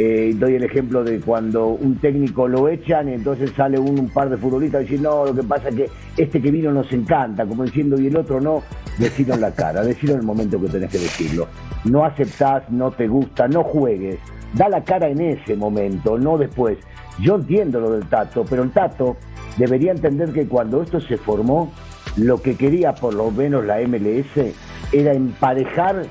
eh, doy el ejemplo de cuando un técnico lo echan y entonces sale un, par de futbolistas y dicen, no, lo que pasa es que este que vino nos encanta, como diciendo, y el otro no. decirlo en la cara, decirlo en el momento que tenés que decirlo. No aceptás, no te gusta, no juegues. Da la cara en ese momento, no después. Yo entiendo lo del Tato, pero el Tato debería entender que cuando esto se formó, lo que quería por lo menos la MLS era emparejar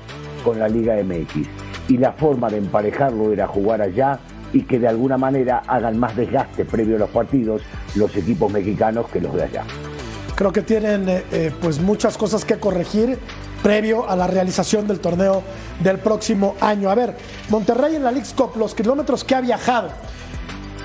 con la Liga MX. Y la forma de emparejarlo era jugar allá y que de alguna manera hagan más desgaste previo a los partidos los equipos mexicanos que los de allá. Creo que tienen eh, eh, pues muchas cosas que corregir previo a la realización del torneo del próximo año. A ver, Monterrey en la League's Cup, los kilómetros que ha viajado.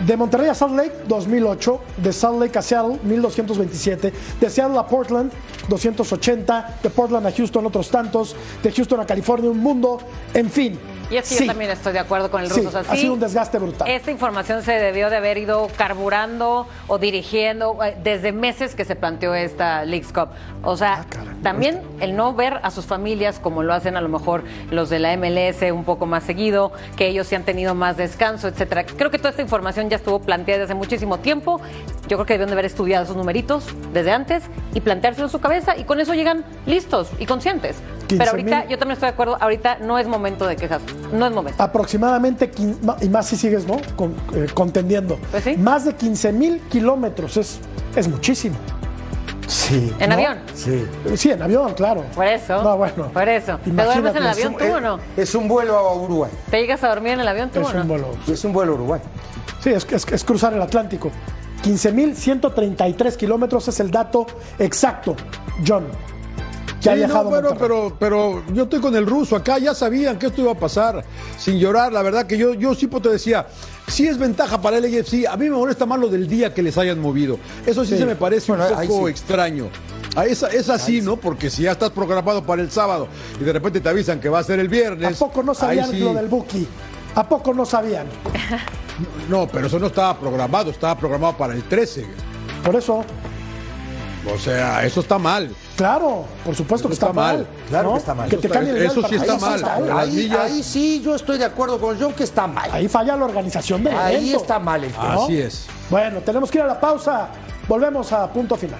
De Monterrey a Salt Lake, 2008. De Salt Lake a Seattle, 1227. De Seattle a Portland, 280. De Portland a Houston, otros tantos. De Houston a California, un mundo. En fin. Y es que Sí. yo también estoy de acuerdo con el Sí, ruso. O sea, ha sí, sido un desgaste brutal. Esta información se debió de haber ido carburando o dirigiendo eh, desde meses que se planteó esta Leagues Cup. O sea, también el no ver a sus familias como lo hacen a lo mejor los de la MLS un poco más seguido, que ellos sí han tenido más descanso, etcétera. Creo que toda esta información ya estuvo planteada desde hace muchísimo tiempo. Yo creo que debieron de haber estudiado esos numeritos desde antes y planteárselo en su cabeza y con eso llegan listos y conscientes. 15,000. Pero ahorita, yo también estoy de acuerdo, ahorita no es momento de quejas, no es momento. Aproximadamente, y más si sigues, ¿no? Con- eh, contendiendo. Pues Más de 15 mil kilómetros, es, es muchísimo. Sí. ¿En ¿no? avión? Sí. Sí, en avión, claro. Por eso. No, bueno. Por eso. ¿Te duermes en el es avión un- tú o no? Es un vuelo a Uruguay. ¿Te llegas a dormir en el avión tú Es o no? un vuelo. Es un vuelo a Uruguay. Sí, es, es- es cruzar el Atlántico. 15.133 kilómetros es el dato exacto, John. Que ha no, viajado a bueno, pero, pero yo estoy con el ruso acá, ya sabían que esto iba a pasar sin llorar. La verdad que yo, yo sí pues, te decía, sí es ventaja para el AFC. A mí me molesta más lo del día que les hayan movido. Eso sí, Sí. se me parece Bueno, un poco sí. extraño. Ah, Es, es así, ¿no? Porque si ya estás programado para el sábado y de repente te avisan que va a ser el ¿A viernes. poco no sabían lo del Buki? ¿A poco no sabían? No, pero eso no estaba programado, estaba programado para el 13. Por eso, O sea, eso está mal. claro, por supuesto que está, está mal. mal. Claro ¿no? que está mal. Que te Eso cambien el eso día sí está mal. está Ahí, millas- ahí sí, yo estoy de acuerdo con John que está mal. Ahí falla la organización del Ahí evento. está mal el tema. ¿no? Así es. Bueno, tenemos que ir a la pausa. Volvemos a punto final.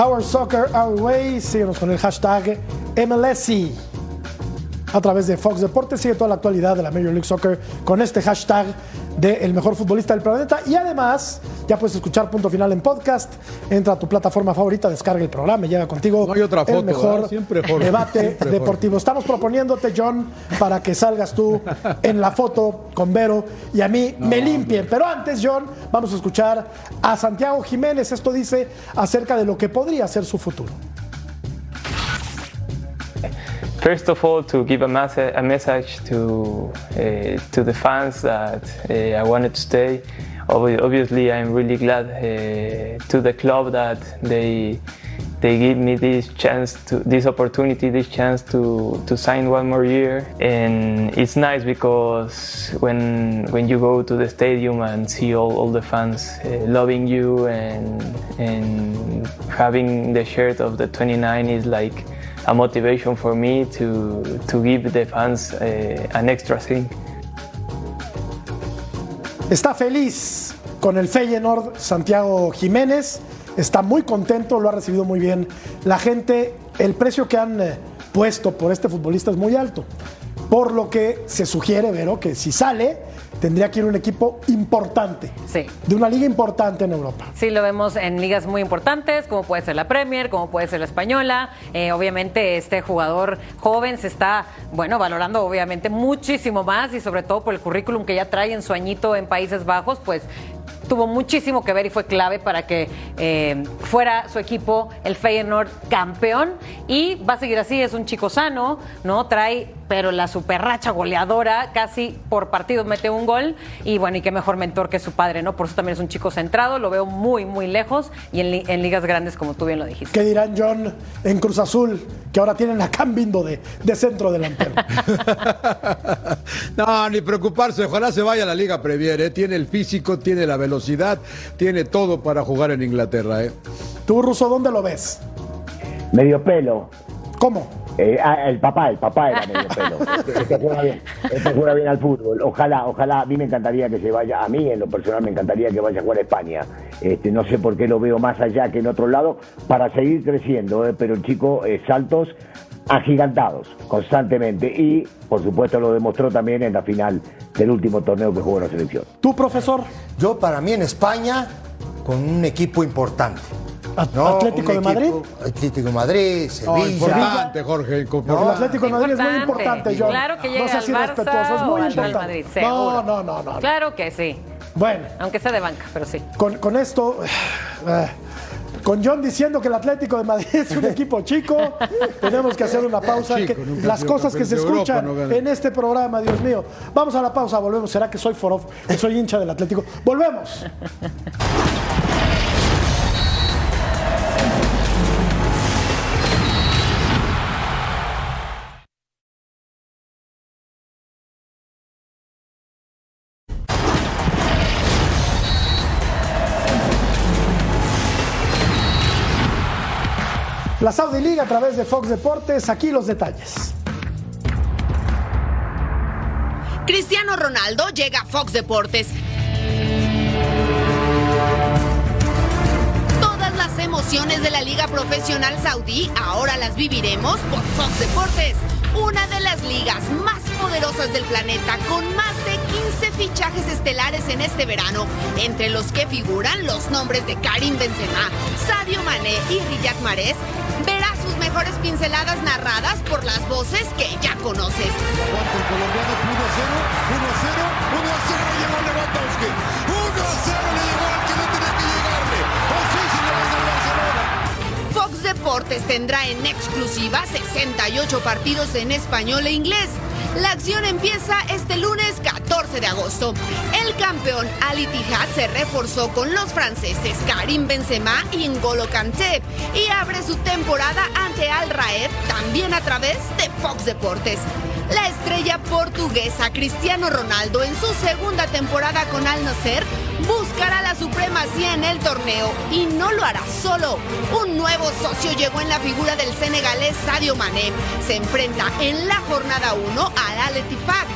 Our Soccer Our Way. Síguenos con el hashtag MLSI. A través de Fox Deportes sigue toda la actualidad de la Major League Soccer con este hashtag de el mejor futbolista del planeta. Y además, ya puedes escuchar punto final en podcast. Entra a tu plataforma favorita, descarga el programa llega contigo No hay otra foto, el mejor debate siempre deportivo. Estamos proponiéndote, John, para que salgas tú en la foto con Vero y a mí me limpien. Pero antes, John, vamos a escuchar a Santiago Jiménez. Esto dice acerca de lo que podría ser su futuro. First of all, to give a, mas- a message to uh, to the fans that uh, I wanted to stay. Obviously, I'm really glad uh, to the club that they they give me this chance to this opportunity, this chance to to sign one more year. And it's nice because when when you go to the stadium and see all, all the fans uh, loving you and and having the shirt of the 29 is like a motivation for me to to give the fans uh, an extra thing. Está feliz con el Feyenoord Santiago Jiménez. Está muy contento, lo ha recibido muy bien la gente. El precio que han eh, puesto por este futbolista es muy alto. Por lo que se sugiere, Vero, que si sale, tendría que ir a un equipo importante. Sí. De una liga importante en Europa. Sí, lo vemos en ligas muy importantes, como puede ser la Premier, como puede ser la Española. Eh, obviamente, este jugador joven se está, bueno, valorando obviamente muchísimo más y sobre todo por el currículum que ya trae en su añito en Países Bajos, pues tuvo muchísimo que ver y fue clave para que eh, fuera su equipo, el Feyenoord, campeón. Y va a seguir así, es un chico sano, ¿no? Trae, pero la superracha goleadora, casi por partido mete un gol. Y bueno, y qué mejor mentor que su padre, ¿no? Por eso también es un chico centrado, lo veo muy, muy lejos y en, li- en ligas grandes, como tú bien lo dijiste. ¿Qué dirán John en Cruz Azul, que ahora tienen a Cambindo de, de centro delantero? No, ni preocuparse, ojalá se vaya a la Liga Premier, ¿eh? tiene el físico, tiene la velocidad, tiene todo para jugar en Inglaterra. ¿eh? ¿Tú, Russo, dónde lo ves? Medio pelo. ¿Cómo? Eh, ah, el papá, el papá era medio pelo. Este, juega bien, este juega bien al fútbol. Ojalá, ojalá, a mí me encantaría que se vaya, a mí en lo personal me encantaría que vaya a jugar a España. Este, no sé por qué lo veo más allá que en otro lado, para seguir creciendo, eh, pero el chico eh, saltos agigantados constantemente y por supuesto lo demostró también en la final del último torneo que jugó en la selección. ¿Tú, profesor? Yo, para mí, en España, con un equipo importante. ¿No? ¿Atlético de Madrid? Atlético de Madrid, No, Sevilla. importante, Jorge. Porque el Atlético de Madrid es muy importante, John. Claro que no llega seas al Barça irrespetuoso, es o muy importante. Madrid, no, no, no, no. Claro que sí. Bueno, Aunque sea de banca, pero sí. con, con esto, eh, con John diciendo que el Atlético de Madrid es un equipo chico, tenemos que hacer una pausa. Chico, que- las cosas que se escuchan no en este programa, Dios mío. Vamos a la pausa, volvemos. ¿Será que soy forof, que soy hincha del Atlético? Volvemos. La Saudi League a través de Fox Deportes, aquí los detalles. Cristiano Ronaldo llega a Fox Deportes. Emociones de la Liga Profesional Saudí ahora las viviremos por Fox Deportes, una de las ligas más poderosas del planeta con más de 15 fichajes estelares en este verano, entre los que figuran los nombres de Karim Benzema, Sadio Mané y Riyad Mahrez. Verás sus mejores pinceladas narradas por las voces que ya conoces. Deportes tendrá en exclusiva 68 partidos en español e inglés. La acción empieza este lunes 14 de agosto. El campeón Al Ittihad se reforzó con los franceses Karim Benzema y N'Golo Kanté y abre su temporada ante Al Raed también a través de Fox Deportes. La estrella portuguesa Cristiano Ronaldo en su segunda temporada con Al Nasser buscará la supremacía en el torneo y no lo hará solo. Un nuevo socio llegó en la figura del senegalés Sadio Mané. Se enfrenta en la jornada 1 al Al Ettifaq.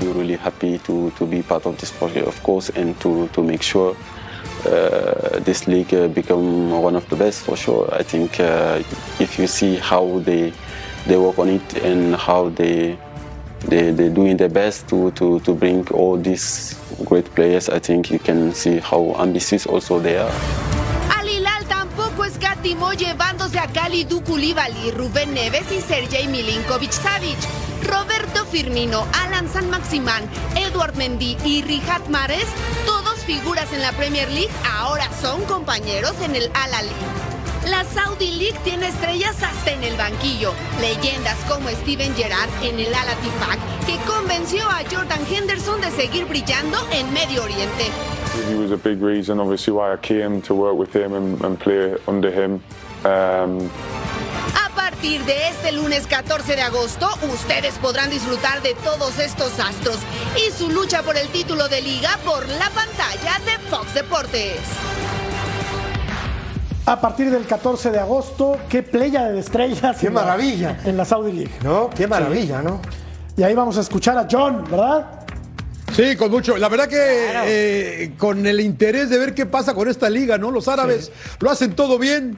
We're really happy to, to be part of this project, of course, and to, to make sure uh, this league uh, become one of the best for sure. I think uh, if you see how they they work on it and how they they they're doing their best to, to, to bring all these great players, I think you can see how ambitious also they are. Al llevándose a Kalidou Koulibaly, Rubén Neves y Sergej Milinkovic Savic. Roberto Firmino, Alan San Maximán, Eduard Mendy y Riyad Mahrez, todos figuras en la Premier League, ahora son compañeros en el Al Ahly. La Saudi League tiene estrellas hasta en el banquillo. Leyendas como Steven Gerrard en el Al que convenció a Jordan Henderson de seguir brillando en Medio Oriente. He was a big reason, obviously, why I came to work with him and, and play under him. Um, A partir de este lunes 14 de agosto, ustedes podrán disfrutar de todos estos astros y su lucha por el título de liga por la pantalla de Fox Deportes. A partir del 14 de agosto, qué playa de estrellas. Qué en la- maravilla. en la Saudi League. ¿No? Qué maravilla, ¿no? Y ahí vamos a escuchar a John, ¿verdad? Sí, con mucho. La verdad que eh, con el interés de ver qué pasa con esta liga, ¿no? Los árabes lo hacen todo bien.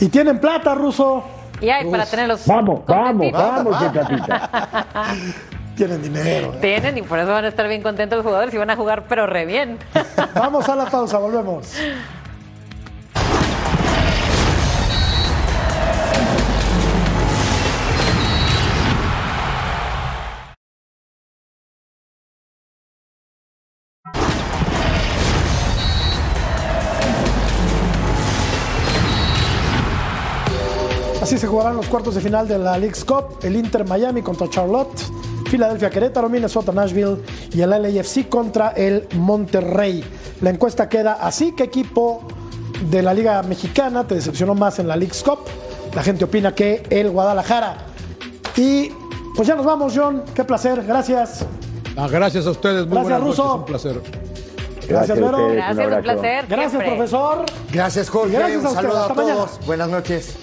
Y tienen plata, Ruso. Y hay para tenerlos. Vamos, vamos, vamos, platita. Tienen dinero. ¿eh? Tienen y por eso van a estar bien contentos los jugadores y van a jugar pero re bien. Vamos a la pausa, volvemos. Así se jugarán los cuartos de final de la League's Cup, el Inter Miami contra Charlotte, Filadelfia Querétaro, Minnesota Nashville y el LAFC contra el Monterrey. La encuesta queda así, ¿qué equipo de la Liga Mexicana te decepcionó más en la League's Cup? La gente opina que el Guadalajara. Y pues ya nos vamos, John, qué placer, gracias. Ah, gracias a ustedes, muy Gracias, buenas noches, Russo. un placer. Gracias, Vero. Gracias, un placer. Gracias, siempre. profesor. Gracias, Jorge. Gracias a Un saludo a mañana. todos. Buenas noches.